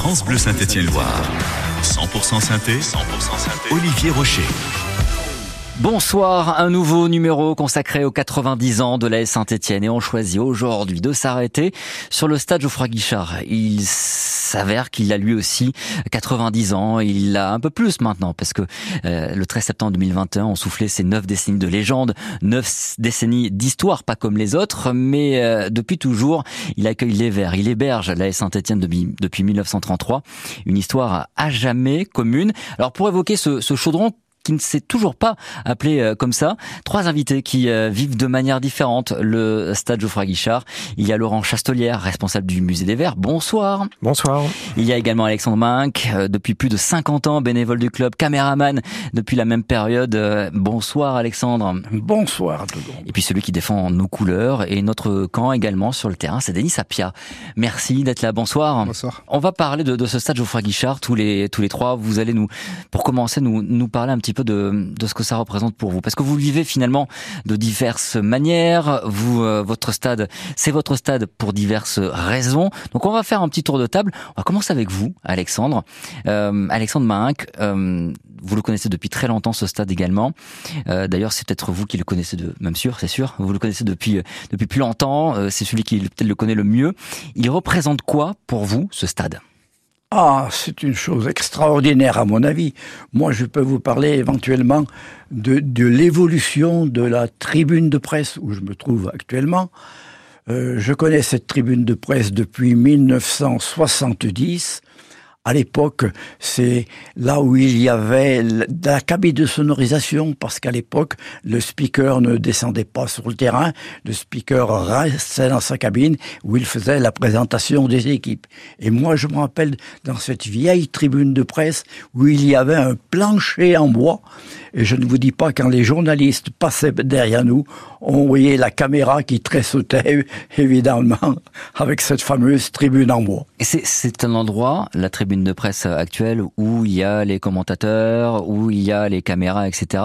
France Bleu Saint-Étienne-Loire. 100% synthé, 100% synthé. Olivier Rocher. Bonsoir, un nouveau numéro consacré aux 90 ans de la Saint-Etienne et on choisit aujourd'hui de s'arrêter sur le stade Geoffroy Guichard. Il s'avère qu'il a lui aussi 90 ans, il a un peu plus maintenant parce que euh, le 13 septembre 2021 on soufflait ses neuf décennies de légende, neuf décennies d'histoire, pas comme les autres, mais euh, depuis toujours il accueille les Verts, il héberge la Saint-Etienne depuis, depuis 1933, une histoire à jamais commune. Alors pour évoquer ce chaudron qui ne s'est toujours pas appelé euh, comme ça. Trois invités qui euh, vivent de manière différente le stade Geoffroy Guichard. Il y a Laurent Chastelière, responsable du musée des Verts. Bonsoir. Bonsoir. Il y a également Alexandre Minck, euh, depuis plus de 50 ans, bénévole du club, caméraman depuis la même période. Bonsoir Alexandre. Bonsoir. Et puis celui qui défend nos couleurs et notre camp également sur le terrain, c'est Denis Sapia. Merci d'être là. Bonsoir. Bonsoir. On va parler de, de ce stade Geoffroy Guichard tous les tous les trois. Vous allez nous, pour commencer, nous nous parler un petit peu de, de ce que ça représente pour vous Parce que vous vivez finalement de diverses manières. Vous, euh, votre stade, c'est votre stade pour diverses raisons. Donc on va faire un petit tour de table. On va commencer avec vous, Alexandre. Euh, Alexandre Mahinck, euh, vous le connaissez depuis très longtemps, ce stade également. Euh, D'ailleurs, c'est peut-être vous qui le connaissez de, même sûr, c'est sûr. Vous le connaissez depuis depuis plus longtemps. Euh, c'est celui qui peut-être le connaît le mieux. Il représente quoi pour vous, ce stade? Ah, c'est une chose extraordinaire à mon avis. Moi, je peux vous parler éventuellement de, l'évolution de la tribune de presse où je me trouve actuellement. Euh, je connais cette tribune de presse depuis 1970 à l'époque, c'est là où il y avait la cabine de sonorisation, parce qu'à l'époque, le speaker ne descendait pas sur le terrain, le speaker restait dans sa cabine où il faisait la présentation des équipes. Et moi, je me rappelle dans cette vieille tribune de presse où il y avait un plancher en bois, et je ne vous dis pas quand les journalistes passaient derrière nous, on voyait la caméra qui tressautait, évidemment, avec cette fameuse tribune en bois. Et c'est un endroit, la tribune de presse actuelle, où il y a les commentateurs, où il y a les caméras, etc.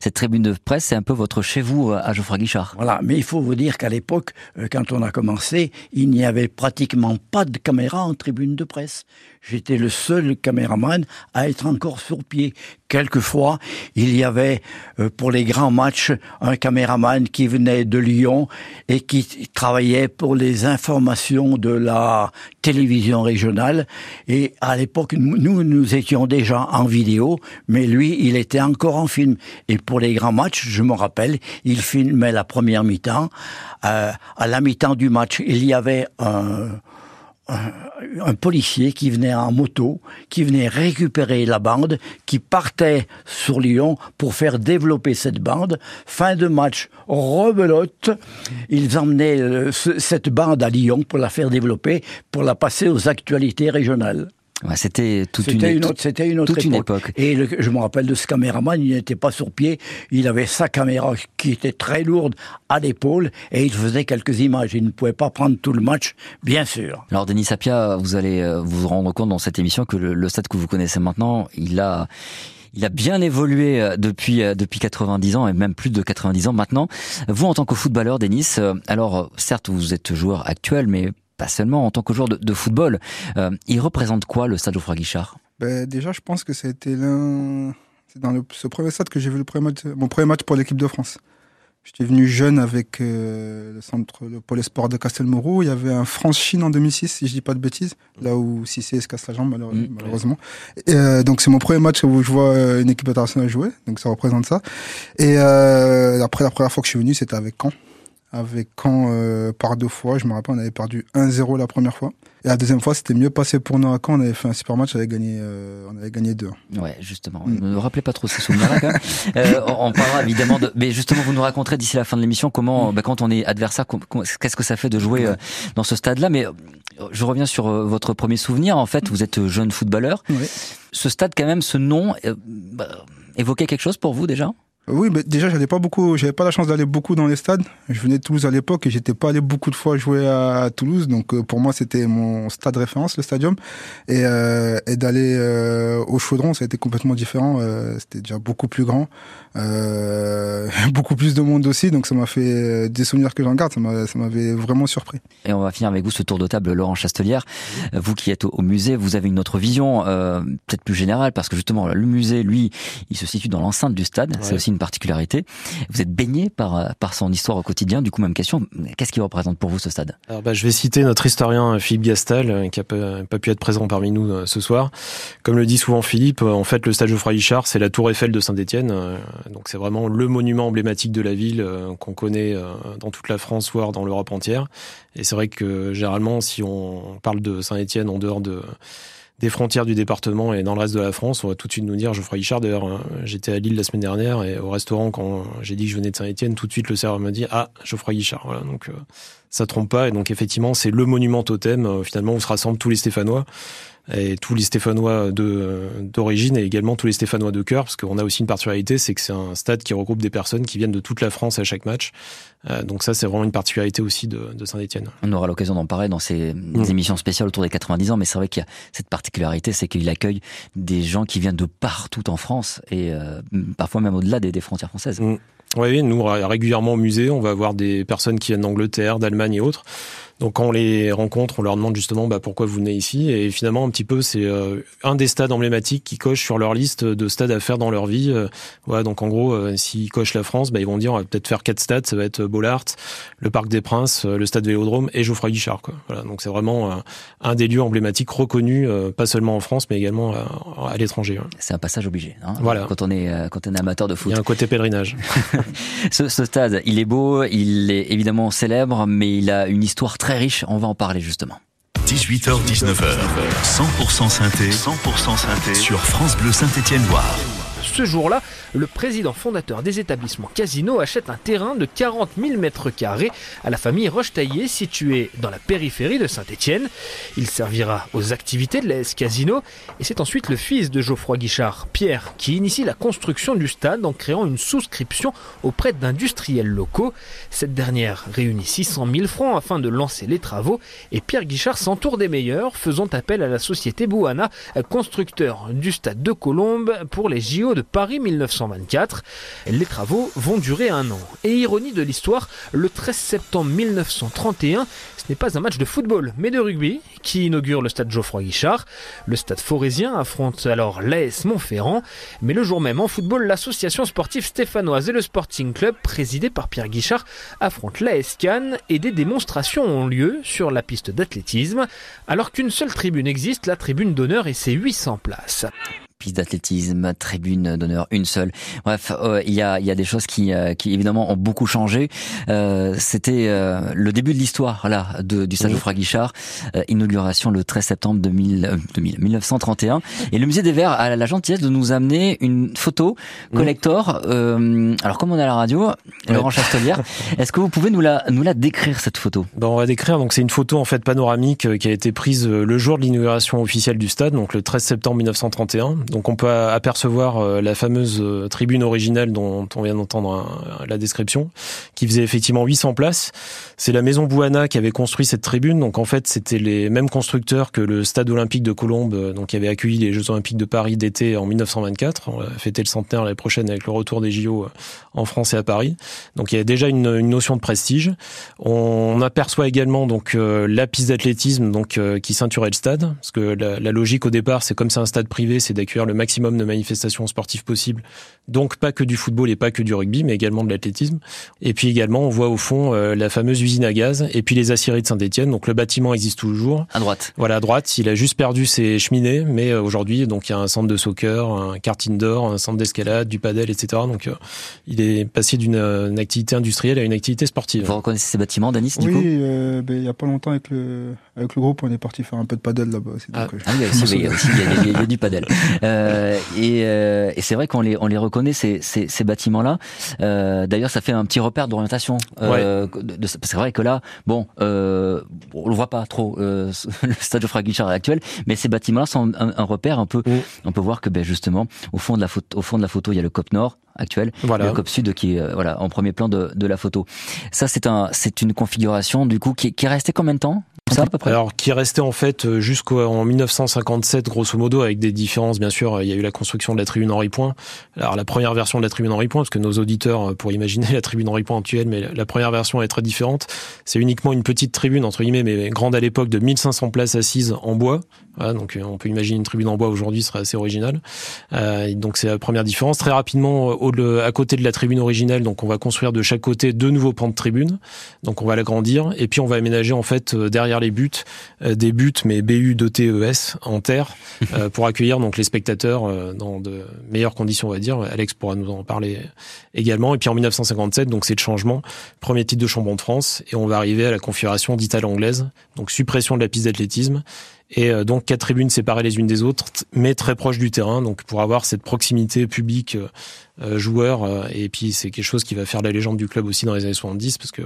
Cette tribune de presse, c'est un peu votre chez vous à Geoffroy Guichard. Voilà, mais il faut vous dire qu'à l'époque, euh, quand on a commencé, il n'y avait pratiquement pas de caméra en tribune de presse. J'étais le seul caméraman à être encore sur pied. Quelquefois, il y avait euh, pour les grands matchs un caméraman qui venait de Lyon et qui travaillait pour les informations de la télévision régionale. Et à l'époque, nous, nous étions déjà en vidéo, mais lui, il était encore en film. Et pour les grands matchs, je me rappelle, il filmait la première mi-temps. Euh, à la mi-temps du match, il y avait un un, policier qui venait en moto, qui venait récupérer la bande, qui partait sur Lyon pour faire développer cette bande. Fin de match, rebelote, ils emmenaient euh, cette bande à Lyon pour la faire développer, pour la passer aux actualités régionales c'était toute une, autre, c'était une autre époque. Et je me rappelle de ce caméraman, il n'était pas sur pied, il avait sa caméra qui était très lourde à l'épaule et il faisait quelques images. Il ne pouvait pas prendre tout le match, bien sûr. Alors Denis Sapia, vous allez euh, vous rendre compte dans cette émission que le, stade que vous connaissez maintenant, il a il a bien évolué euh, depuis euh, depuis 90 ans et même plus de 90 ans maintenant. Vous en tant que footballeur, Denis, alors certes vous êtes joueur actuel, mais pas seulement en tant que joueur de, football. Euh, il représente quoi le stade Geoffroy Guichard? Ben, Déjà, je pense que c'était l'un. C'est dans le, ce premier stade que j'ai vu le premier match, mon premier match pour l'équipe de France. J'étais venu jeune avec euh, le centre, le pôle sport de Castelmourou. Il y avait un France-Chine en 2006, si je dis pas de bêtises, là où Cissé se casse la jambe, mmh, malheureusement. Et, euh, donc c'est mon premier match où je vois une équipe internationale jouer, donc ça représente ça. Et après, la première fois que je suis venu, c'était avec Caen avec Caen euh, par deux fois. Je me rappelle, on avait perdu 1-0 la première fois. Et la deuxième fois, c'était mieux passé pour nous à Caen. On avait fait un super match, on avait gagné, euh, on avait gagné deux. Ouais, justement. Ne me rappelez pas trop ces souvenirs-là, quand même. Euh, on parlera évidemment de, mais justement, vous nous raconterez d'ici la fin de l'émission comment, bah, quand on est adversaire, qu'est-ce que ça fait de jouer dans ce stade-là. Mais je reviens sur votre premier souvenir. En fait, vous êtes jeune footballeur. Ce stade, quand même, ce nom, bah, évoquait quelque chose pour vous déjà? Oui, mais déjà, j'allais pas beaucoup, j'avais pas la chance d'aller beaucoup dans les stades. Je venais de Toulouse à l'époque et j'étais pas allé beaucoup de fois jouer à, Toulouse. Donc, euh, pour moi, c'était mon stade référence, le stadium. Et, euh, et d'aller euh, au Chaudron, ça a été complètement différent. Euh, c'était déjà beaucoup plus grand. beaucoup plus de monde aussi. Donc, ça m'a fait des souvenirs que j'en garde. Ça m'avait vraiment surpris. Et on va finir avec vous ce tour de table, Laurent Chastelière. Vous qui êtes au, musée, vous avez une autre vision, peut-être plus générale, parce que justement, le musée, lui, il se situe dans l'enceinte du stade. C'est aussi particularité. Vous êtes baigné par, euh, par son histoire au quotidien. Du coup, même question, qu'est-ce qui représente pour vous ce stade? Alors, bah, Je vais citer notre historien euh, Philippe Gastal, euh, qui n'a pas, pu être présent parmi nous ce soir. Comme le dit souvent Philippe, en fait, le stade Geoffroy Guichard, c'est la tour Eiffel de Saint-Étienne. Donc c'est vraiment le monument emblématique de la ville qu'on connaît dans toute la France, voire dans l'Europe entière. Et c'est vrai que généralement, si on parle de Saint-Étienne en dehors de des frontières du département et dans le reste de la France, on va tout de suite nous dire Geoffroy Richard. D'ailleurs, euh, j'étais à Lille la semaine dernière et au restaurant, quand j'ai dit que je venais de Saint-Etienne, tout de suite le serveur m'a dit Ah, Geoffroy Guichard. Voilà, donc euh, ça trompe pas. Et donc effectivement, c'est le monument totem euh, finalement où se rassemblent tous les Stéphanois et tous les Stéphanois de d'origine et également tous les Stéphanois de cœur, parce qu'on a aussi une particularité, c'est que c'est un stade qui regroupe des personnes qui viennent de toute la France à chaque match. Euh, donc ça, c'est vraiment une particularité aussi de, de Saint-Etienne. On aura l'occasion d'en parler dans ces mmh. émissions spéciales autour des 90 ans, mais c'est vrai qu'il y a cette particularité, c'est qu'il accueille des gens qui viennent de partout en France et euh, parfois même au-delà des, des, frontières françaises. Mmh. Oui, nous régulièrement au musée, on va voir des personnes qui viennent d'Angleterre, d'Allemagne et autres. Donc quand on les rencontre, on leur demande justement bah, pourquoi vous venez ici. Et finalement, un petit peu, c'est euh, un des stades emblématiques qui coche sur leur liste de stades à faire dans leur vie. Euh, voilà, donc en gros, euh, s'ils cochent la France, bah, ils vont dire on va peut-être faire quatre stades. Ça va être Bollard, le Parc des Princes, le Stade Vélodrome et Geoffroy Guichard. Quoi. Voilà, donc c'est vraiment un des lieux emblématiques reconnus, pas seulement en France, mais également à, l'étranger. C'est un passage obligé. Hein, voilà. Quand on est quand on est amateur de foot. Il y a un côté pèlerinage. ce, ce stade, il est beau, il est évidemment célèbre, mais il a une histoire très riche. On va en parler justement. 18h-19h, 100% synthé, 100% synthé sur France Bleu Saint-Étienne-Loire. Ce jour-là, le président fondateur des établissements Casino achète un terrain de 40 000 mètres carrés à la famille Rochetaillé, située dans la périphérie de Saint-Étienne. Il servira aux activités de l'AS Casino et c'est ensuite le fils de Geoffroy Guichard, Pierre, qui initie la construction du stade en créant une souscription auprès d'industriels locaux. Cette dernière réunit 600 000 francs afin de lancer les travaux et Pierre Guichard s'entoure des meilleurs, faisant appel à la société Bouana, constructeur du stade de Colombes pour les JO de Paris 1900. Les travaux vont durer un an. Et ironie de l'histoire, le 13 septembre 1931, ce n'est pas un match de football, mais de rugby qui inaugure le stade Geoffroy Guichard. Le stade forésien affronte alors l'AS Montferrand. Mais le jour même, en football, l'association sportive stéphanoise et le Sporting Club, présidé par Pierre Guichard, affrontent l'AS Cannes et des démonstrations ont lieu sur la piste d'athlétisme. Alors qu'une seule tribune existe, la tribune d'honneur et ses 800 places d'athlétisme, tribune d'honneur, une seule. Bref, euh, il y, a, il y a des choses qui, euh, qui évidemment ont beaucoup changé. Euh, C'était euh, le début de l'histoire là de, du Stade Geoffroy Guichard, inauguration le 13 septembre 2000, 2000, 1931. Et le musée des Verts a la gentillesse de nous amener une photo collector. alors comme on est à la radio, Laurent Chastelière, est-ce que vous pouvez nous la, nous la décrire cette photo? Bon, On va décrire. Donc c'est une photo en fait panoramique qui a été prise le jour de l'inauguration officielle du stade, donc le 13 septembre 1931. Donc on peut apercevoir euh, la fameuse euh, tribune originale dont on vient d'entendre la description, qui faisait effectivement 800 places. C'est la maison Bouana qui avait construit cette tribune. Donc en fait, c'était les mêmes constructeurs que le stade olympique de Colombes, euh, donc qui avait accueilli les Jeux olympiques de Paris d'été en 1924. On va fêter le centenaire l'année prochaine avec le retour des JO en France et à Paris. Donc il y a déjà une, notion de prestige. On aperçoit également donc la piste d'athlétisme donc qui ceinturait le stade, parce que la, la logique au départ, c'est comme c'est un stade privé, c'est d'accueillir le maximum de manifestations sportives possibles. Donc pas que du football et pas que du rugby, mais également de l'athlétisme. Et puis également, on voit au fond euh, la fameuse usine à gaz et puis les aciéries de Saint-Etienne. Donc le bâtiment existe toujours. À droite. Voilà, à droite. Il a juste perdu ses cheminées, mais euh, aujourd'hui, donc il y a un centre de soccer, un karting d'or, un centre d'escalade, du padel, etc. Donc euh, il est passé d'une activité industrielle à une activité sportive. Vous reconnaissez ces bâtiments, Danis, du coup? Oui, ben, il y a pas longtemps avec le avec le groupe, on est parti faire un peu de padel là-bas. Ah, ah oui, il y a aussi, il y a, du padel. Euh, et, euh, et c'est vrai qu'on les, on les reconnaît ces, ces, ces bâtiments-là. Euh, D'ailleurs, ça fait un petit repère d'orientation. Euh, c'est vrai que là, bon, euh, on le voit pas trop euh, le stade de Guichard actuel, mais ces bâtiments-là sont un, un, repère un peu. Mm. On peut voir que ben justement, au fond de la photo, au fond de la photo, il y a le Cop Nord actuel, Voilà. le COP Sud qui est euh, voilà en premier plan de, de la photo. Ça c'est un c'est une configuration du coup qui, qui est restée combien de temps? Ça à peu près Alors, qui restait en fait euh, jusqu'en 1957, grosso modo, avec des différences, bien sûr. Il y a eu la construction de la tribune Henri Point. Alors, la première version de la tribune Henri Point, parce que nos auditeurs euh, pour imaginer la tribune Henri Point actuelle, mais la première version est très différente. C'est uniquement une petite tribune, entre guillemets, mais grande à l'époque, de 1500 places assises en bois. Voilà, donc, euh, on peut imaginer une tribune en bois aujourd'hui, serait assez original. Euh, donc, c'est la première différence. Très rapidement, au, à côté de la tribune originale, donc, on va construire de chaque côté deux nouveaux pans de tribune. Donc, on va l'agrandir. Et puis, on va aménager, en fait, derrière les buts, des buts, mais BU de TES en terre, euh, pour accueillir donc les spectateurs euh, dans de meilleures conditions, on va dire. Alex pourra nous en parler également. Et puis en 1957, donc c'est le changement, premier titre de champion de France, et on va arriver à la configuration dite à l'anglaise, donc suppression de la piste d'athlétisme et euh, donc quatre tribunes séparées les unes des autres, mais très proches du terrain, donc pour avoir cette proximité public euh, joueur, euh, et puis c'est quelque chose qui va faire la légende du club aussi dans les années 70, parce que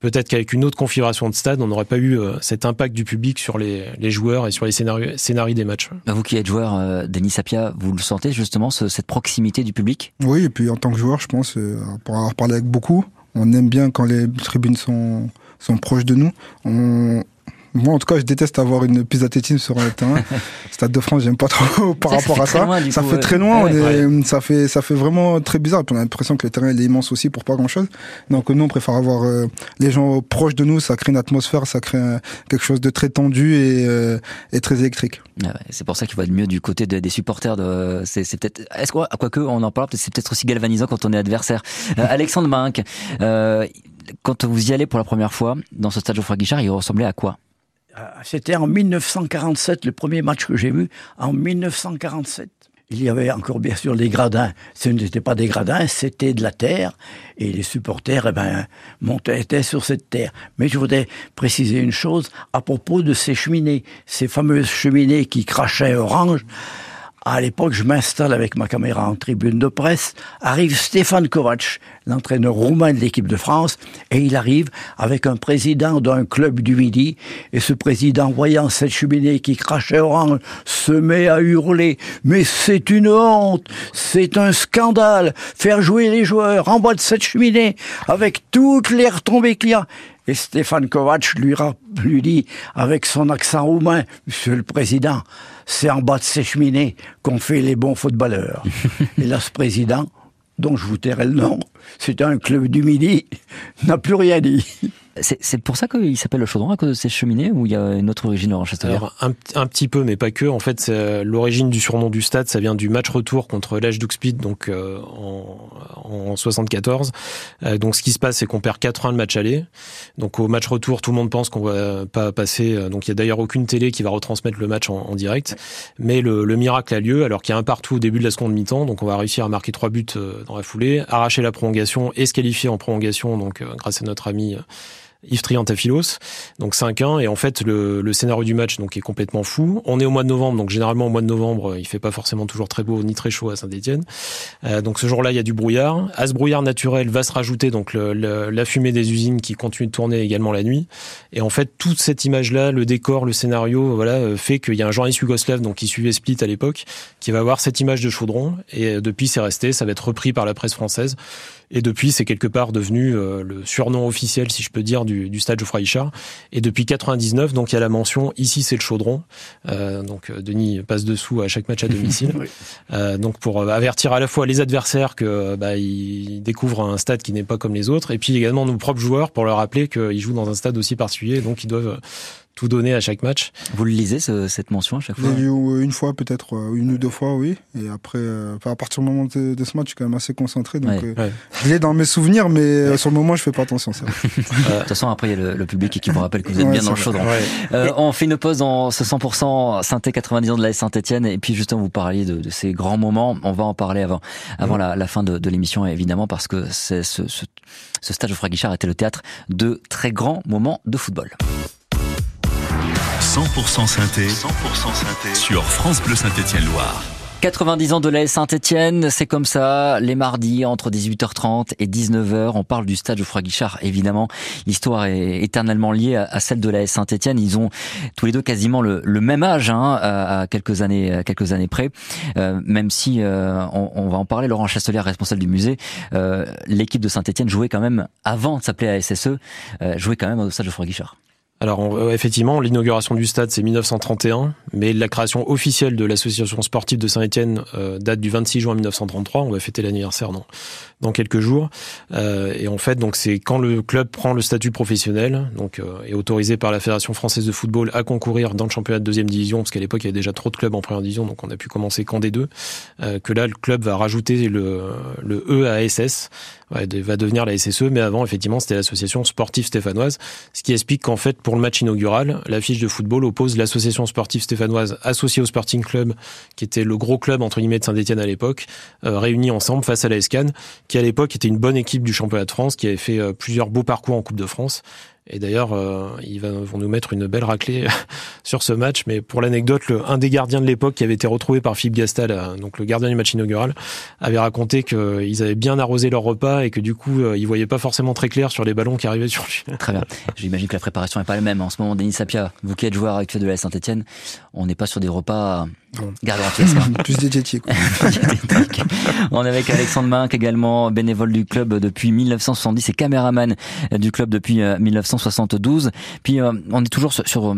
peut-être qu'avec une autre configuration de stade, on n'aurait pas eu cet impact du public sur les, les joueurs et sur les scénarios, scénarios des matchs. Bah, vous qui êtes joueur, Denis Sapia, vous le sentez justement, ce, cette proximité du public? Oui, et puis en tant que joueur, je pense, pour avoir parlé avec beaucoup, on aime bien quand les tribunes sont, sont proches de nous. On, moi, en tout cas, je déteste avoir une piste d'athlétisme sur un terrain. Stade de France, j'aime pas trop par rapport à ça. Loin, ça coup, fait très loin. Ouais, on est, ouais. Ça fait, ça fait vraiment très bizarre. Puis on a l'impression que le terrain il est immense aussi pour pas grand chose. Donc nous, on préfère avoir euh, les gens proches de nous. Ça crée une atmosphère, ça crée un, quelque chose de très tendu et, euh, et très électrique. Ah ouais, c'est pour ça qu'il va être mieux du côté de, des supporters. De, c'est, peut-être, est-ce quoi, quoique on en parle, c'est peut-être aussi galvanisant quand on est adversaire. Euh, Alexandre Minck, euh, quand vous y allez pour la première fois dans ce stade Geoffroy Guichard, il ressemblait à quoi? C'était en 1947, le premier match que j'ai vu, en 1947. Il y avait encore bien sûr des gradins. Ce n'était pas des gradins, c'était de la terre. Et les supporters, eh ben, montaient étaient sur cette terre. Mais je voudrais préciser une chose à propos de ces cheminées. Ces fameuses cheminées qui crachaient orange. À l'époque, je m'installe avec ma caméra en tribune de presse. Arrive Stéphane Kovac, l'entraîneur roumain de l'équipe de France, et il arrive avec un président d'un club du Midi. Et ce président, voyant cette cheminée qui crachait orange, se met à hurler. Mais c'est une honte! C'est un scandale! Faire jouer les joueurs en bas de cette cheminée avec toutes les retombées qu'il y a. Et Stéphane Kovac lui, lui dit, avec son accent roumain, Monsieur le Président, c'est en bas de ces cheminées qu'on fait les bons footballeurs. Et là, ce président, dont je vous tairai le nom, c'était un club du Midi, n'a plus rien dit. C'est, pour ça qu'il s'appelle le chaudron à cause de ces cheminées ou il y a une autre origine Châtelier Alors, un, un, petit peu, mais pas que. En fait, c'est, l'origine du surnom du stade, ça vient du match retour contre l'Age Speed, donc euh, en, en 74. Euh, donc, ce qui se passe, c'est qu'on perd 4-1 le match aller. Donc, au match retour, tout le monde pense qu'on va pas passer. Donc, il y a d'ailleurs aucune télé qui va retransmettre le match en, en direct. Mais le, le, miracle a lieu, alors qu'il y a un partout au début de la seconde mi-temps. Donc, on va réussir à marquer trois buts euh, dans la foulée, arracher la prolongation et se qualifier en prolongation. Donc, euh, grâce à notre ami. Yves Triantafilos, donc 5-1 et en fait le, le, scénario du match donc est complètement fou. On est au mois de novembre, donc généralement au mois de novembre il fait pas forcément toujours très beau ni très chaud à Saint-Étienne. Euh, donc ce jour-là il y a du brouillard. À ce brouillard naturel va se rajouter donc le, le, la fumée des usines qui continue de tourner également la nuit. Et en fait toute cette image-là, le décor, le scénario, voilà fait qu'il y a un journaliste yougoslave donc qui suivait Split à l'époque qui va avoir cette image de chaudron et depuis c'est resté, ça va être repris par la presse française. Et depuis, c'est quelque part devenu euh, le surnom officiel, si je peux dire, du, du stade Geoffroy Guichard. Et depuis 99, donc il y a la mention ici c'est le chaudron. Euh, donc Denis passe dessous à chaque match à domicile. oui. euh, donc pour avertir à la fois les adversaires que bah, ils découvrent un stade qui n'est pas comme les autres, et puis également nos propres joueurs pour leur rappeler qu'ils jouent dans un stade aussi particulier, donc ils doivent tout donner à chaque match. Vous le lisez ce, cette mention à chaque fois Une fois peut-être, une ou deux fois, oui. Et après, euh, à partir du moment de, de, ce match, je suis quand même assez concentré. Donc, ouais. euh, ouais. je l'ai dans mes souvenirs, mais euh, sur le moment, je fais pas attention. Ça. De toute façon, après, il y a le, le, public qui vous rappelle que vous êtes bien dans le chaudron. Euh, on fait une pause dans ce 100% synthé 90 ans de la Saint-Etienne. Et puis, justement, vous parliez de, de, ces grands moments. On va en parler avant, avant la, la, fin de, de l'émission, évidemment, parce que ce, ce, ce stade Geoffroy Guichard était le théâtre de très grands moments de football. 100% synthé, 100% synthé sur France Bleu Saint-Étienne Loire. 90 ans de la Saint-Etienne, c'est comme ça, les mardis entre 18h30 et 19h, on parle du stade Geoffroy Guichard, évidemment. L'histoire est éternellement liée à celle de la Saint-Etienne. Ils ont tous les deux quasiment le, même âge, hein, à quelques années, quelques années près. Euh, même si, euh, on, va en parler, Laurent Chastelier, responsable du musée, euh, l'équipe de Saint-Etienne jouait quand même, avant de s'appeler ASSE, jouait quand même au stade Geoffroy Guichard. Alors effectivement, l'inauguration du stade c'est 1931, mais la création officielle de l'association sportive de Saint-Étienne euh, date du 26 juin 1933. On va fêter l'anniversaire dans dans quelques jours. Euh, et en fait, donc c'est quand le club prend le statut professionnel, donc euh, est autorisé par la Fédération française de football à concourir dans le championnat de deuxième division, parce qu'à l'époque il y avait déjà trop de clubs en première division, donc on a pu commencer qu'en des deux. que là, le club va rajouter le le E à SS, va devenir la SSE, mais avant effectivement c'était l'association sportive stéphanoise, ce qui explique qu'en fait pour le match inaugural, l'affiche de football oppose l'association sportive stéphanoise associée au Sporting Club, qui était le gros club entre guillemets de Saint-Etienne à l'époque, euh, réunis ensemble face à la Escan, qui à l'époque était une bonne équipe du championnat de France, qui avait fait euh, plusieurs beaux parcours en Coupe de France et d'ailleurs, euh, ils vont nous mettre une belle raclée sur ce match. Mais pour l'anecdote, un des gardiens de l'époque qui avait été retrouvé par Philippe Gastal, euh, donc le gardien du match inaugural, avait raconté qu'ils avaient bien arrosé leur repas et que du coup, euh, ils voyaient pas forcément très clair sur les ballons qui arrivaient sur lui. Très bien. J'imagine que la préparation est pas la même. En ce moment, Denis Sapia, vous qui êtes joueur actuel de la Saint-Etienne, on n'est pas sur des repas Plus diététique. on est avec Alexandre Minck également, bénévole du club depuis 1970 et caméraman du club depuis 1972. Puis euh, on est toujours sur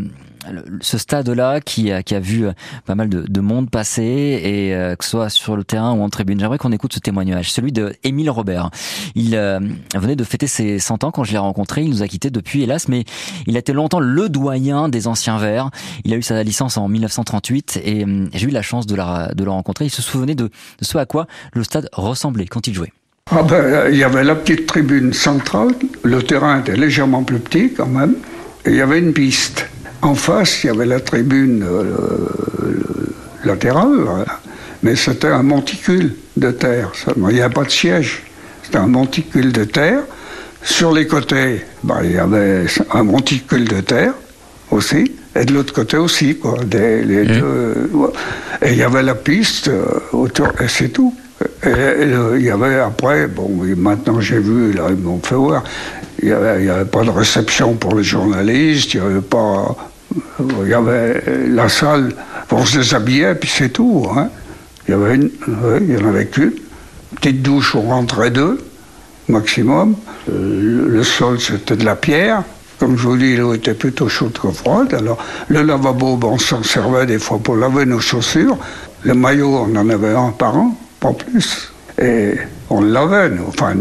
ce stade-là qui a, vu euh, pas mal de, de monde passer et euh, que ce soit sur le terrain ou en tribune. J'aimerais qu'on écoute ce témoignage, celui de Émile Robert. Il euh, venait de fêter ses 100 ans quand je l'ai rencontré. Il nous a quittés depuis, hélas, mais il a été longtemps le doyen des anciens Verts. Il a eu sa licence en 1938 et j'ai eu la chance de, le rencontrer. Il se souvenait de, de ce à quoi le stade ressemblait quand il jouait. Ah ben, il y avait la petite tribune centrale, le terrain était légèrement plus petit quand même, et il y avait une piste. En face, il y avait la tribune euh, latérale, hein. mais c'était un monticule de terre. Il n'y avait pas de siège. C'était un monticule de terre. Sur les côtés, ben, il y avait un monticule de terre aussi, et de l'autre côté aussi, quoi. Des, les mmh. deux, et il y avait la piste euh, autour, et c'est tout. Et, il y avait après, bon, maintenant j'ai vu, là, ils m'ont fait voir, il n'y avait, pas de réception pour les journalistes, il n'y avait pas il y avait la salle pour se déshabiller, puis c'est tout. Hein. Il y avait une, il y en avait qu'une. Petite douche, on rentrait deux, maximum. Euh, le, sol, c'était de la pierre. Comme je vous dis, l'eau était plutôt chaude que froide. Alors, le lavabo, on s'en servait des fois pour laver nos chaussures. Le maillot, on en avait un par an, pas plus. Et on lavait, enfin,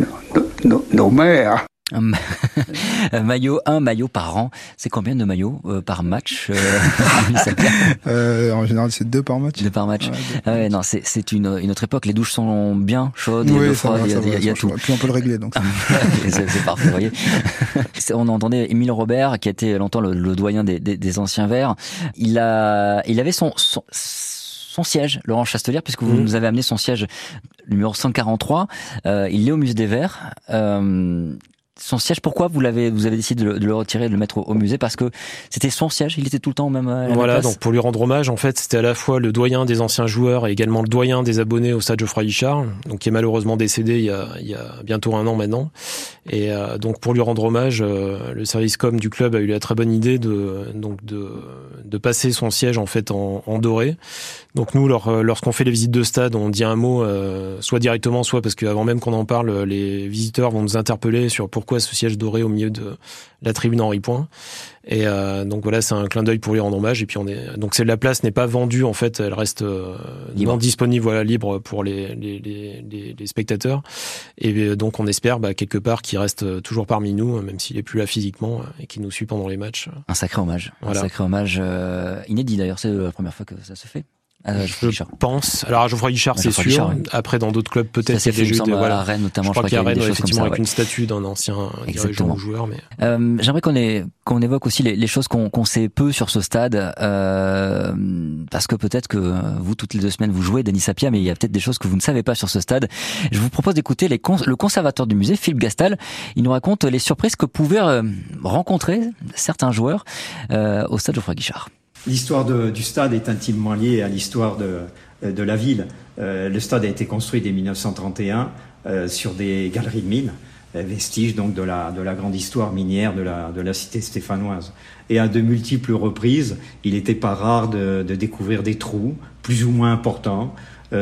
nos mères. Un maillot, un maillot par an. C'est combien de maillots euh, par match euh, euh, En général, c'est deux par match. Deux par match. Ah non, c'est une, une autre époque. Les douches sont bien chaudes, il y a, froid, il y a, tout. Puis on peut le régler, donc. c'est parfait, vous voyez. on entendait Émile Robert, qui était longtemps le, doyen des, des, anciens Verts. Il a, il avait son, son son siège, Laurent Chastelier, puisque vous mmh. nous avez amené son siège numéro 143. Euh, il est au musée des Verts. Euh, son siège, pourquoi vous l'avez, vous avez décidé de le, retirer, de le mettre au, musée? Parce que c'était son siège, il était tout le temps au même. À voilà, donc pour lui rendre hommage, en fait, c'était à la fois le doyen des anciens joueurs et également le doyen des abonnés au stade Geoffroy Guichard, donc qui est malheureusement décédé il y a, il y a bientôt un an maintenant. Et euh, donc pour lui rendre hommage, euh, le service com du club a eu la très bonne idée de donc de, de passer son siège en fait en, en doré. Donc nous, euh, lorsqu'on fait les visites de stade, on dit un mot, soit directement, soit parce qu'avant même qu'on en parle, les visiteurs vont nous interpeller sur pourquoi pourquoi ce siège doré au milieu de la tribune Henri Point. Et euh, donc voilà, c'est un clin d'œil pour lui rendre hommage. Et puis on est donc c'est la place n'est pas vendue en fait, elle reste euh, non disponible, voilà, libre pour les les, les, les spectateurs. Et euh, donc on espère bah, quelque part qu'il reste toujours parmi nous, même s'il est plus là physiquement et qu'il nous suit pendant les matchs. Un sacré hommage, un sacré hommage inédit d'ailleurs. C'est la première fois que ça se fait. Euh, je pense. Alors à Geoffroy Guichard, c'est sûr. Après, dans d'autres clubs, peut-être il y a des jeux de voilà. Rennes notamment. Je, crois qu'il y a Rennes effectivement avec une statue d'un ancien joueur. Mais euh, j'aimerais qu'on qu'on évoque aussi les, les choses qu'on sait peu sur ce stade, euh, parce que peut-être que vous toutes les deux semaines vous jouez Denis Sapia, mais il y a peut-être des choses que vous ne savez pas sur ce stade. Je vous propose d'écouter le conservateur du musée, Philippe Gastal. Il nous raconte les surprises que pouvaient euh, rencontrer certains joueurs euh, au stade Geoffroy Guichard. L'histoire du stade est intimement liée à l'histoire de, la ville. le stade a été construit dès 1931 sur des galeries de mines, vestiges donc de la, de la grande histoire minière de la, cité stéphanoise. Et à de multiples reprises, il n'était pas rare de, découvrir des trous plus ou moins importants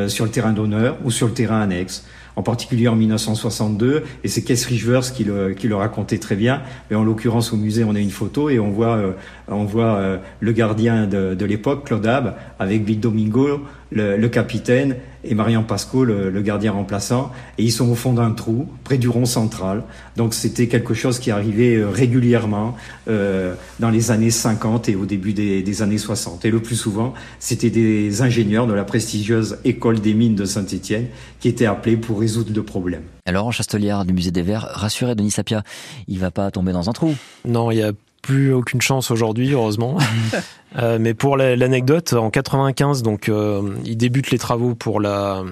sur le terrain d'honneur ou sur le terrain annexe en particulier en 1962, et c'est Keith Rivers qui le, qui le racontait très bien. Mais en l'occurrence, au musée, on a une photo et on voit, euh, on voit euh, le gardien de, de l'époque, Claude Ab, avec Bill Domingo, le, le capitaine, et Marian Pasco, le, le, gardien remplaçant. Et ils sont au fond d'un trou, près du rond central. Donc c'était quelque chose qui arrivait euh, régulièrement euh, dans les années 50 et au début des, des années 60. Et le plus souvent, c'était des ingénieurs de la prestigieuse école des mines de Saint-Étienne qui étaient appelés pour résoudre le problème. Alors, Chastelière du musée des Verts, rassurez Denis Sapia, il va pas tomber dans un trou? Non, il y a plus aucune chance aujourd'hui, heureusement. Euh, mais pour l'anecdote, en 95, donc euh, il débute les travaux pour la,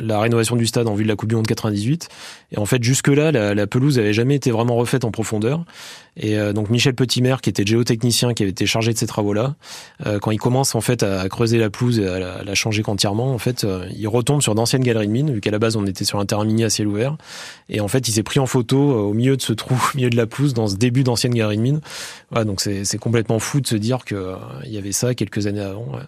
la rénovation du stade en vue de la Coupe du Monde 98. Et en fait, jusque-là, la, la, pelouse avait jamais été vraiment refaite en profondeur. Et euh, donc Michel Petitmer, qui était géotechnicien, qui avait été chargé de ces travaux-là, euh, quand il commence en fait à, creuser la pelouse et à la, changer entièrement, en fait, euh, il retombe sur d'anciennes galeries de mines, vu qu'à la base on était sur un terrain minier à ciel ouvert. Et en fait, il s'est pris en photo au milieu de ce trou, au milieu de la pelouse, dans ce début d'ancienne galerie de mines. Voilà, donc c'est complètement fou de se dire que il y avait ça quelques années avant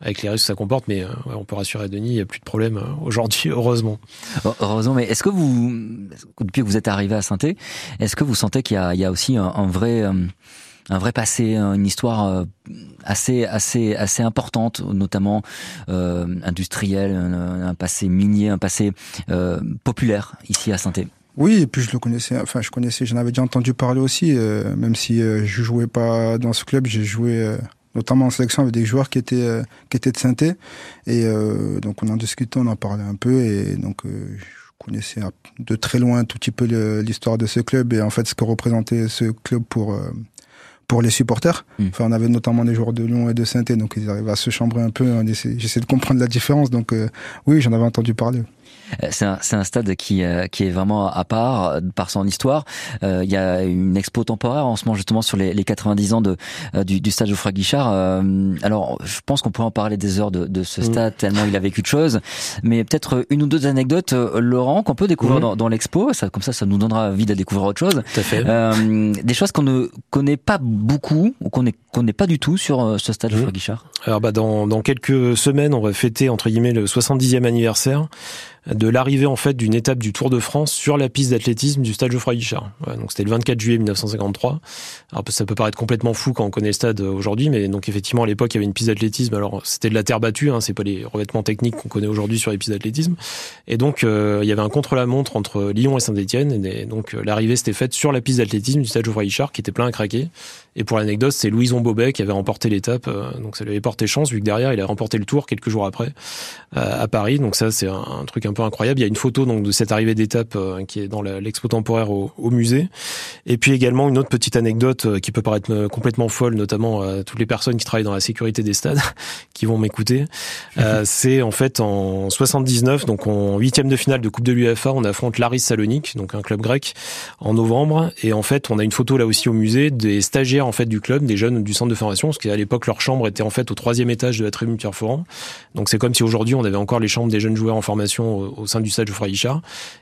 avec les risques que ça comporte, mais euh, on peut rassurer Denis, il n'y a plus de problème euh, aujourd'hui, heureusement. Heureusement, mais est-ce que vous, depuis que vous êtes arrivé à saint est-ce que vous sentez qu'il y, y a, aussi un, vrai euh, un vrai passé, une histoire assez assez assez importante, notamment euh, industrielle, un, passé minier, un passé euh, populaire ici à saint Oui, et puis je le connaissais, enfin je connaissais, j'en avais déjà entendu parler aussi, même si je jouais pas dans ce club, j'ai joué notamment en sélection avec des joueurs qui étaient euh, qui étaient de saint Et euh, donc on en discutait, on en parlait un peu et donc euh, je connaissais de très loin un tout petit peu l'histoire de ce club et en fait ce que représentait ce club pour pour les supporters. Hmm. Enfin, on avait notamment des joueurs de Lyon et de saint donc ils arrivaient à se chambrer un peu. J'essaie de comprendre la différence. Donc oui, j'en avais entendu parler. Euh, c'est un, un, stade qui, euh, qui est vraiment à part euh, par son histoire. il y a une expo temporaire en ce moment justement sur les, les 90 ans de, du, du stade Geoffroy Guichard. alors, je pense qu'on pourrait en parler des heures de, de ce mm. stade tellement il a vécu de choses. Mais peut-être une ou deux anecdotes, Laurent, qu'on peut découvrir mm. dans, dans l'expo. Ça, comme ça, ça nous donnera envie de découvrir autre chose. Tout à fait. des choses qu'on ne connaît pas beaucoup ou qu'on n'est pas du tout sur ce stade Geoffroy mm. Guichard. Alors, bah, dans, dans quelques semaines, on va fêter entre guillemets le 70e anniversaire de l'arrivée en fait d'une étape du Tour de France sur la piste d'athlétisme du stade Geoffroy Guichard. donc c'était le 24 juillet 1953. Alors ça peut paraître complètement fou quand on connaît le stade euh, aujourd'hui, mais donc effectivement à l'époque il y avait une piste d'athlétisme. Alors c'était de la terre battue, hein, c'est pas les revêtements techniques qu'on connaît aujourd'hui sur les pistes d'athlétisme. Et donc euh, il y avait un contre-la-montre entre Lyon et Saint-Étienne. Et donc euh, l'arrivée s'était faite sur la piste d'athlétisme du stade Geoffroy Guichard qui était plein à craquer. Et pour l'anecdote, c'est Louison Bobet qui avait remporté l'étape. donc ça lui avait porté chance vu que derrière il a remporté le Tour quelques jours après à Paris. Donc ça c'est un, un truc un peu incroyable. Il y a une photo donc de cette arrivée d'étape euh, qui est dans l'expo temporaire au, au, musée. Et puis également une autre petite anecdote euh, qui peut paraître euh, complètement folle, notamment à toutes les personnes qui travaillent dans la sécurité des stades, qui vont m'écouter. c'est en fait en 79, donc en huitième de finale de Coupe de l'UEFA, on affronte Laris Salonique, donc un club grec, en novembre. Et en fait, on a une photo là aussi au musée des stagiaires en fait du club, des jeunes du centre de formation, parce qu'à l'époque leur chambre était en fait au troisième étage de la tribune Pierre Foran. Donc c'est comme si aujourd'hui on avait encore les chambres des jeunes joueurs en formation au, sein du stade Geoffroy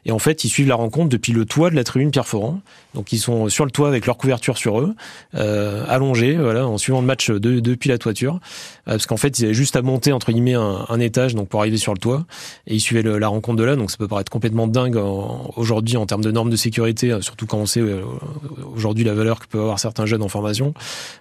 et en fait, ils suivent la rencontre depuis le toit de la tribune Pierre Foran. Donc ils sont sur le toit avec leur couverture sur eux, euh, allongés, voilà, en suivant le match de, depuis la toiture, euh, parce qu'en fait ils avaient juste à monter entre guillemets un, un, étage donc pour arriver sur le toit, et ils suivaient la rencontre de là. Donc ça peut paraître complètement dingue aujourd'hui en termes de normes de sécurité, euh, surtout quand on sait euh, aujourd'hui la valeur que peuvent avoir certains jeunes en formation,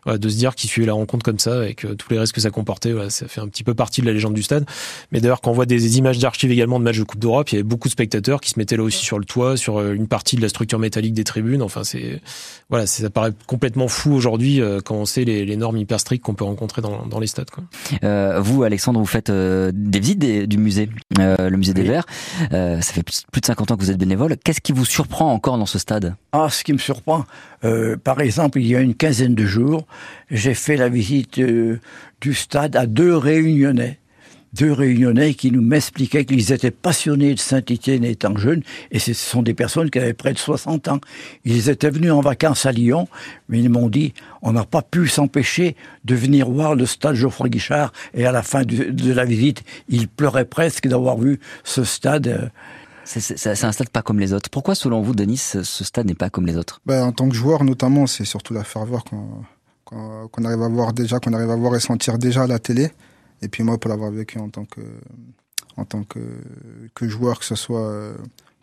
voilà, de se dire qu'ils suivaient la rencontre comme ça avec tous les risques que ça comportait. Voilà, ça fait un petit peu partie de la légende du stade. Mais d'ailleurs quand on voit des, images d'archives également de matchs de Coupe d'Europe, il y avait beaucoup de spectateurs qui se mettaient là aussi sur le toit, sur une partie de la structure métallique des tribunes. Enfin, c'est voilà, ça paraît complètement fou aujourd'hui euh, quand on sait les, les normes hyper strictes qu'on peut rencontrer dans, dans les stades. Quoi. Euh, vous, Alexandre, vous faites euh, des visites du musée, euh, le musée des Verts. ça fait plus de 50 ans que vous êtes bénévole. Qu'est-ce qui vous surprend encore dans ce stade? Ah, ce qui me surprend, par exemple, il y a une quinzaine de jours, j'ai fait la visite du stade à deux réunionnais deux Réunionnais qui nous m'expliquaient qu'ils étaient passionnés de Saint-Étienne étant jeunes, et ce sont des personnes qui avaient près de 60 ans. Ils étaient venus en vacances à Lyon, mais ils m'ont dit, on n'a pas pu s'empêcher de venir voir le stade Geoffroy Guichard, et à la fin de la visite, ils pleuraient presque d'avoir vu ce stade. Euh, c'est un stade pas comme les autres. Pourquoi, selon vous, Denis, ce stade n'est pas comme les autres? Ben, En tant que joueur, notamment, c'est surtout la ferveur qu'on arrive à voir déjà, qu'on arrive à voir et sentir déjà à la télé. Et puis moi, pour l'avoir vécu en tant que, en tant que, que joueur, que ce soit euh,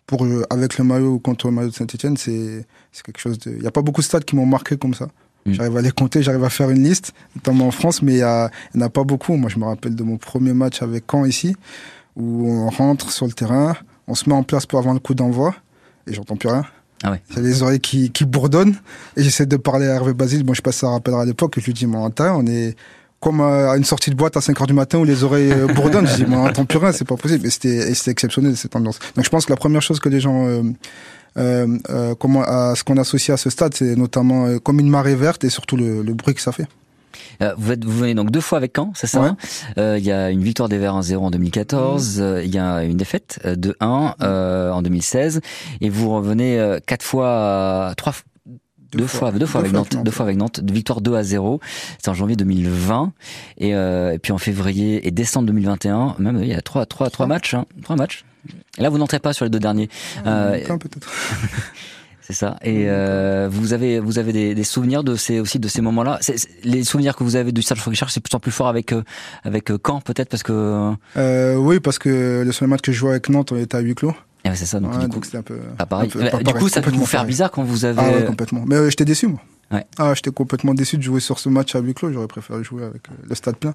pour avec le maillot ou contre le maillot de Saint-Etienne, c'est quelque chose de. Il n'y a pas beaucoup de stades qui m'ont marqué comme ça. Mm. J'arrive à les compter, j'arrive à faire une liste, notamment en France, mais il n'y en a pas beaucoup. Moi, je me rappelle de mon premier match avec Caen ici, où on rentre sur le terrain, on se met en place pour avoir le coup d'envoi, et j'entends plus rien. Ah ouais. C'est les oreilles qui, qui bourdonnent, et j'essaie de parler à Hervé Basile. Bon, je sais pas si ça rappellera à l'époque, je lui dis, mon on est comme à une sortie de boîte à 5 heures du matin où les oreilles euh, bourdonnent. je dis, on n'entend plus rien, c'est pas possible. Et c'était, c'était exceptionnel, cette ambiance. Donc je pense que la première chose que les gens, euh, euh, euh comment, à ce qu'on associe à ce stade, c'est notamment comme une marée verte et surtout le, le bruit que ça fait. Vous, êtes, vous venez donc deux fois avec Caen, c'est ça Il y a une victoire des Verts 1-0 en 2014, mmh. il y a une défaite de 1 en 2016, et vous revenez quatre fois, trois, deux, fois, deux fois avec Nantes, deux fois avec Nantes, victoire 2 à 0. C'est en janvier 2020 et, euh, et, puis en février et décembre 2021, même il y a trois, trois, trois matchs, hein, trois matchs. Et là, vous n'entrez pas sur les deux derniers. Ah, euh, peut-être. C'est ça. Et euh, vous avez vous avez des, des, souvenirs de ces aussi de ces moments-là? Les souvenirs que vous avez du Stade Richard, c'est plus en plus fort avec euh, avec euh, Caen peut-être parce que. Euh, oui, parce que le seul match que je jouais avec Nantes, on était à huis clos. Ah c'est ça. Donc du coup, c'était un peu. Pas pareil. du coup, ça peut vous faire bizarre quand vous avez. Ah ouais, complètement. Mais j'étais déçu moi. Ouais. Ah, j'étais complètement déçu de jouer sur ce match à huis clos. J'aurais préféré jouer avec le stade plein.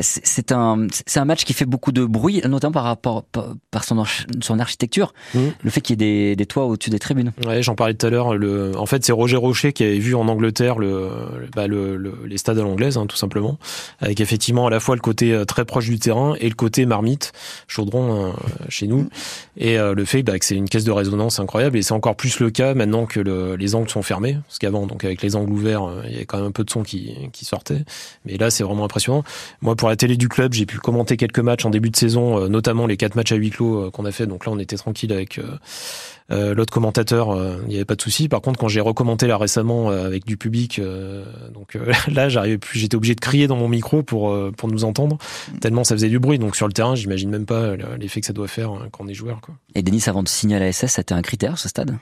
C'est un, c'est un match qui fait beaucoup de bruit, notamment par rapport par son, son architecture. Mmh. Le fait qu'il y ait des, des toits au-dessus des tribunes. Ouais, j'en parlais tout à l'heure. Le, en fait, c'est Roger Rocher qui avait vu en Angleterre le, bah le, le les stades à l'anglaise, hein, tout simplement, avec effectivement à la fois le côté euh, très proche du terrain et le côté marmite, chaudron euh, chez nous, et euh, le fait bah, que c'est une caisse de résonance incroyable. Et c'est encore plus le cas maintenant que le, les angles sont fermés, parce qu'avant, donc avec les angles ouverts, il y avait quand même un peu de son qui, qui sortait. Mais là, c'est vraiment impressionnant. Moi, pour la télé du club, j'ai pu commenter quelques matchs en début de saison, euh, notamment les quatre matchs à huis clos euh, qu'on a fait. Donc là, on était tranquille avec euh, l'autre commentateur. Il n'y avait pas de souci. Par contre, quand j'ai recommandé là récemment avec du public, donc là, j'arrivais plus. J'étais obligé de crier dans mon micro pour pour nous entendre, tellement ça faisait du bruit. Donc sur le terrain, j'imagine même pas l'effet que ça doit faire quand on est joueur. Quoi. Et Denis, avant de signer à la SS, c'était un critère ce stade?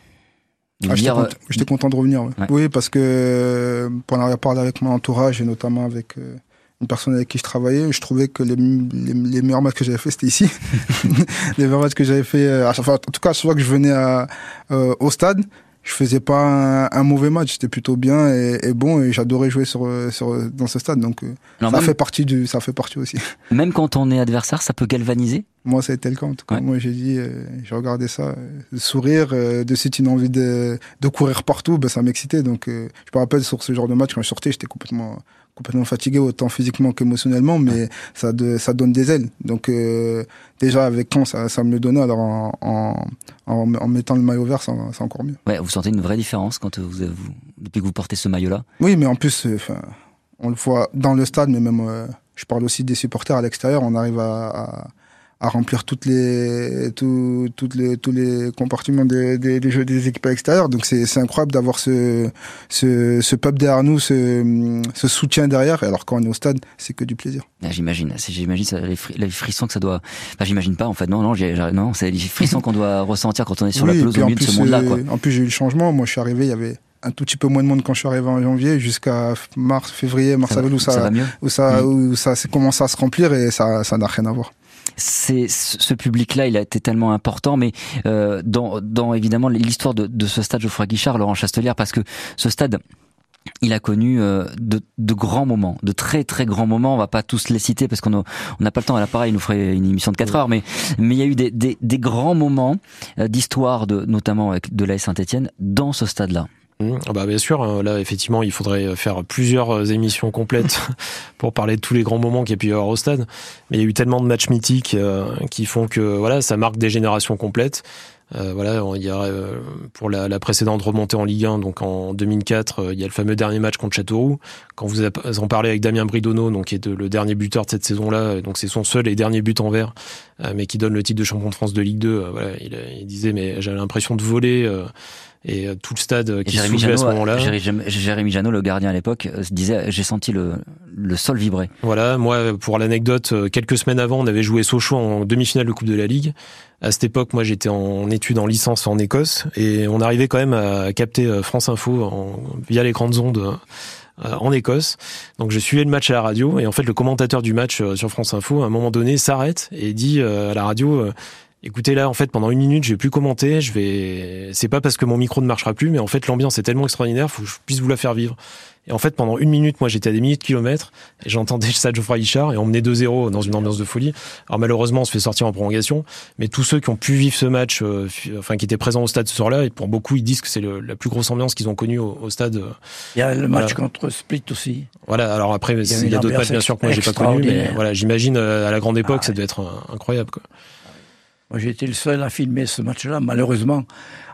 Ah, J'étais content, de revenir. Oui, parce que pour en avoir parlé avec mon entourage et notamment avec une personne avec qui je travaillais, je trouvais que les, les, meilleurs matchs que j'avais fait, c'était ici. les meilleurs matchs que j'avais fait, euh, à chaque fois, en tout cas, à chaque fois que je venais à, euh, au stade, je faisais pas un, mauvais match, c'était plutôt bien et, bon et j'adorais jouer sur, sur dans ce stade donc euh, ça fait partie du ça fait partie aussi. Même quand on est adversaire, ça peut galvaniser. Moi ça a été le cas. En tout cas. Moi j'ai dit j'ai regardé ça sourire de suite une envie de, de courir partout, ben ça m'excitait. Donc je me rappelle sur ce genre de match quand je sortais, j'étais complètement complètement fatigué autant physiquement qu'émotionnellement mais ça de, ça donne des ailes. Donc euh, déjà avec quand ça, ça me le donnait. Alors en, en, en, mettant le maillot vert c'est encore mieux. Ouais vous sentez une vraie différence quand vous, vous depuis que vous portez ce maillot là oui mais en plus euh, on le voit dans le stade mais même euh, je parle aussi des supporters à l'extérieur. On arrive à, à à remplir toutes les tout, toutes les tous les compartiments des, des, des jeux des équipes extérieures donc c'est c'est incroyable d'avoir ce, ce ce peuple derrière nous ce ce soutien derrière. Alors quand on est au stade c'est que du plaisir. Ah, j'imagine. J'imagine les, frissons que ça doit enfin j'imagine pas en fait. Non non non c'est les frissons qu'on doit ressentir quand on est sur la pelouse au milieu de ce monde là quoi. en plus j'ai eu le changement. Moi je suis arrivé il y avait un tout petit peu moins de monde quand je suis arrivé en janvier jusqu'à mars février mars avril où ça, ça où ça mmh. où ça commence à se remplir et ça ça n'a rien à voir c'est ce public-là, il a été tellement important, mais euh, dans, dans évidemment l'histoire de, de ce stade Geoffroy Guichard, Laurent Chastelière, parce que ce stade, il a connu euh, de, de, grands moments, de très très grands moments. On va pas tous les citer parce qu'on n'a pas le temps. À l'appareil, il nous ferait une émission de 4 heures, mais mais il y a eu des, des, des grands moments euh, d'histoire, de notamment avec de la Saint-Étienne, dans ce stade-là. Mmh. Ah bah bien sûr, hein. là effectivement il faudrait faire plusieurs euh, émissions complètes pour parler de tous les grands moments qu'il y a pu y avoir au stade. Mais il y a eu tellement de matchs mythiques euh, qui font que voilà ça marque des générations complètes. voilà, il y a pour la, précédente remontée en Ligue 1, donc en 2004, il y a le fameux dernier match contre Châteauroux. Quand vous en parlez avec Damien Bridonneau, donc qui est le dernier buteur de cette saison-là, donc c'est son seul et dernier but en vert, mais qui donne le titre de champion de France de Ligue 2. voilà, il, il disait mais j'avais l'impression de voler et euh, tout le stade qui se soulevait à ce moment-là. Jérémy Janot, le gardien à l'époque, euh, disait j'ai senti le, le sol vibrer. Voilà, moi pour l'anecdote, euh, quelques semaines avant, on avait joué Sochaux en demi-finale de Coupe de la Ligue. À cette époque, moi j'étais en études en licence en Écosse et on arrivait quand même à capter France Info en, via les grandes ondes en Écosse. Donc je suivais le match à la radio et en fait le commentateur du match sur France Info à un moment donné s'arrête et dit à la radio Écoutez là, en fait, pendant une minute, je vais plus commenter. Je vais. C'est pas parce que mon micro ne marchera plus, mais en fait, l'ambiance est tellement extraordinaire, faut que je puisse vous la faire vivre. Et en fait, pendant une minute, moi, j'étais à des milliers de kilomètres et j'entendais le stade Geoffroy Guichard et on menait 2-0 dans une ambiance de folie. Alors malheureusement, on se fait sortir en prolongation, mais tous ceux qui ont pu vivre ce match, euh, enfin qui étaient présents au stade ce soir-là, et pour beaucoup, ils disent que c'est la plus grosse ambiance qu'ils ont connue au, stade. Euh, il y a le match contre Split aussi. Voilà. Alors après, il y a, d'autres matchs bien sûr que moi j'ai pas connu, mais voilà, j'imagine euh, à la grande époque, ah ça devait être incroyable. Quoi. Été le seul à filmer ce match-là. Malheureusement,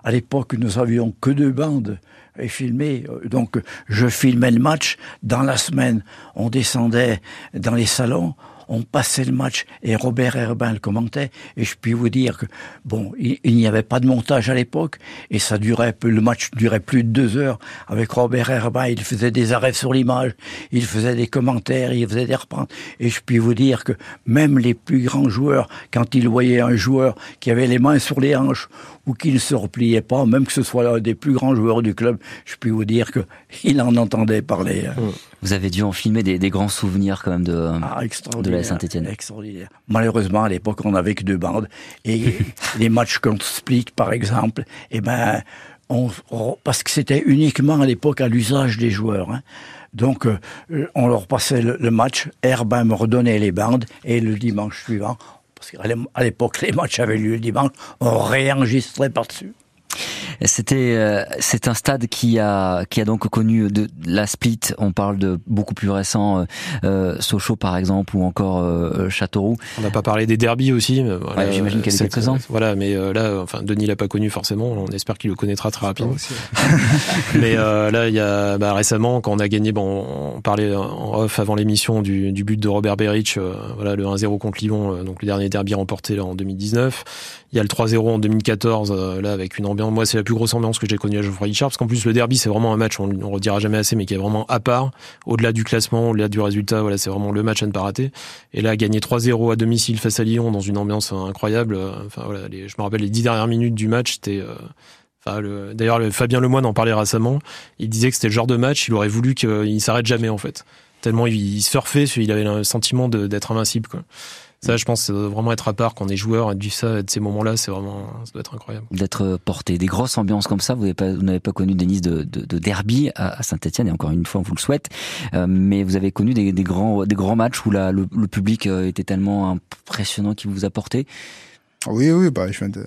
à l'époque, nous avions que deux bandes et filmer. Donc, je filmais le match. Dans la semaine, on descendait dans les salons, on passait le match et Robert Herbin le commentait. Et je puis vous dire que, bon, il, n'y avait pas de montage à l'époque et ça durait, le match durait plus de deux heures. Avec Robert Herbin, il faisait des arrêts sur l'image, il faisait des commentaires, il faisait des reprends. Et je puis vous dire que même les plus grands joueurs, quand ils voyaient un joueur qui avait les mains sur les hanches ou qui ne se repliait pas, même que ce soit l'un des plus grands joueurs du club, je puis vous dire qu'il en entendait parler. Hein. Mmh. Vous avez dû en filmer des, grands souvenirs quand même de, ah, de la Saint-Etienne. Extraordinaire. Malheureusement, à l'époque, on n'avait que deux bandes. Et les matchs contre Split, par exemple, eh ben, on, parce que c'était uniquement à l'époque à l'usage des joueurs. Hein. Donc, euh, on leur passait le, match, Herbin me redonnait les bandes, et le dimanche suivant, parce qu'à l'époque, les matchs avaient lieu le dimanche, on réenregistrait par-dessus. C'était euh, c'est un stade qui a qui a donc connu de, la split. On parle de beaucoup plus récent, euh, euh Sochaux par exemple ou encore euh, Châteauroux. On n'a pas parlé des derbies aussi. Voilà, J'imagine qu'elle est quelques-uns. Voilà, mais enfin Denis l'a pas connu forcément. On espère qu'il le connaîtra très rapidement. mais là, il y a bah, récemment quand on a gagné, bon, on parlait en off avant l'émission du, du, but de Robert Berich, voilà le 1-0 contre Lyon, donc le dernier derby remporté là, en 2019. Il y a le 3-0 en 2014 là avec une ambiance. Moi, c'est la plus grosse ambiance que j'ai connue à Geoffroy Guichard, parce qu'en plus le derby c'est vraiment un match, on, on redira jamais assez, mais qui est vraiment à part, au-delà du classement, au-delà du résultat, voilà, c'est vraiment le match à ne pas rater. Et là, gagner 3-0 à domicile face à Lyon dans une ambiance incroyable, euh, enfin voilà, je me rappelle les dix dernières minutes du match, c'était... Euh, d'ailleurs, Fabien Lemoine en parlait récemment. Il disait que c'était le genre de match, il aurait voulu qu'il s'arrête jamais en fait. Tellement il, il surfait, il avait le sentiment d'être invincible. Quoi. Ça, je pense, ça doit vraiment être à part quand on est joueur et de ça, de ces moments-là, c'est vraiment, ça doit être incroyable. D'être porté, des grosses ambiances comme ça. Vous n'avez pas, vous n'avez pas connu Denis de, de, de derby à, Saint-Etienne et encore une fois, on vous le souhaite. Euh, mais vous avez connu des, des, grands, des grands matchs où la, le, public euh, était tellement impressionnant qu'il vous a porté. Oui, oui, bah, je viens de,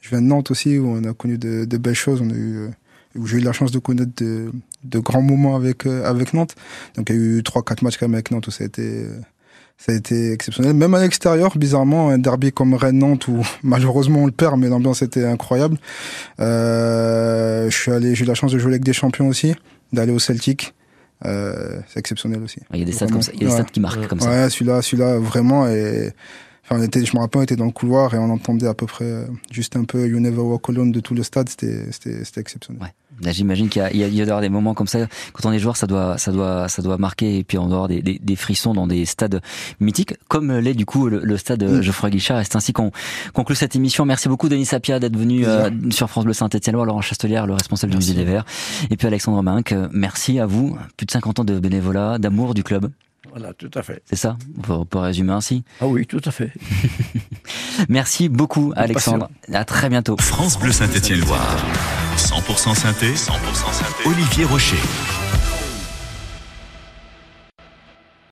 je viens de Nantes aussi où on a connu de, de belles choses. On a eu, euh, où j'ai eu la chance de connaître de, de grands moments avec, avec Nantes. Donc il y a eu trois, quatre matchs quand même avec Nantes où ça a été, ça a été exceptionnel. Même à l'extérieur, bizarrement, un derby comme Rennes-Nantes où malheureusement on le perd, mais l'ambiance était incroyable. Euh, je suis allé, j'ai eu la chance de jouer avec des champions aussi, d'aller au Celtic. Euh, c'est exceptionnel aussi. Il y a des stades comme ça, il y a des stades qui marquent comme ça. Ouais, celui-là, celui-là vraiment. Et enfin, on était, je me rappelle, on était dans le couloir et on entendait à peu près euh, juste un peu You Never Walk Alone de tout le stade. C'était, c'était, c'était exceptionnel. Ouais. Là, j'imagine qu'il y a, il y a, des moments comme ça. Quand on est joueur, ça doit, ça doit, ça doit marquer. Et puis on doit avoir des, des, des frissons dans des stades mythiques, comme l'est du coup le, stade mm. Geoffroy Guichard. Et c'est ainsi qu'on conclut cette émission. Merci beaucoup Denis Sapia d'être venu euh, sur France Bleu Saint-Etienne, Laurent Chastelière, le responsable du musée des Verts, et puis Alexandre Minck. Merci à vous. Plus de 50 ans de bénévolat, d'amour du club. Voilà, tout à fait. C'est ça on peut, résumer ainsi Ah oui, tout à fait. Merci beaucoup, Alexandre. À très bientôt. France Bleu Saint-Étienne-Loire. 100% synthé. 100% synthé. Olivier Rocher.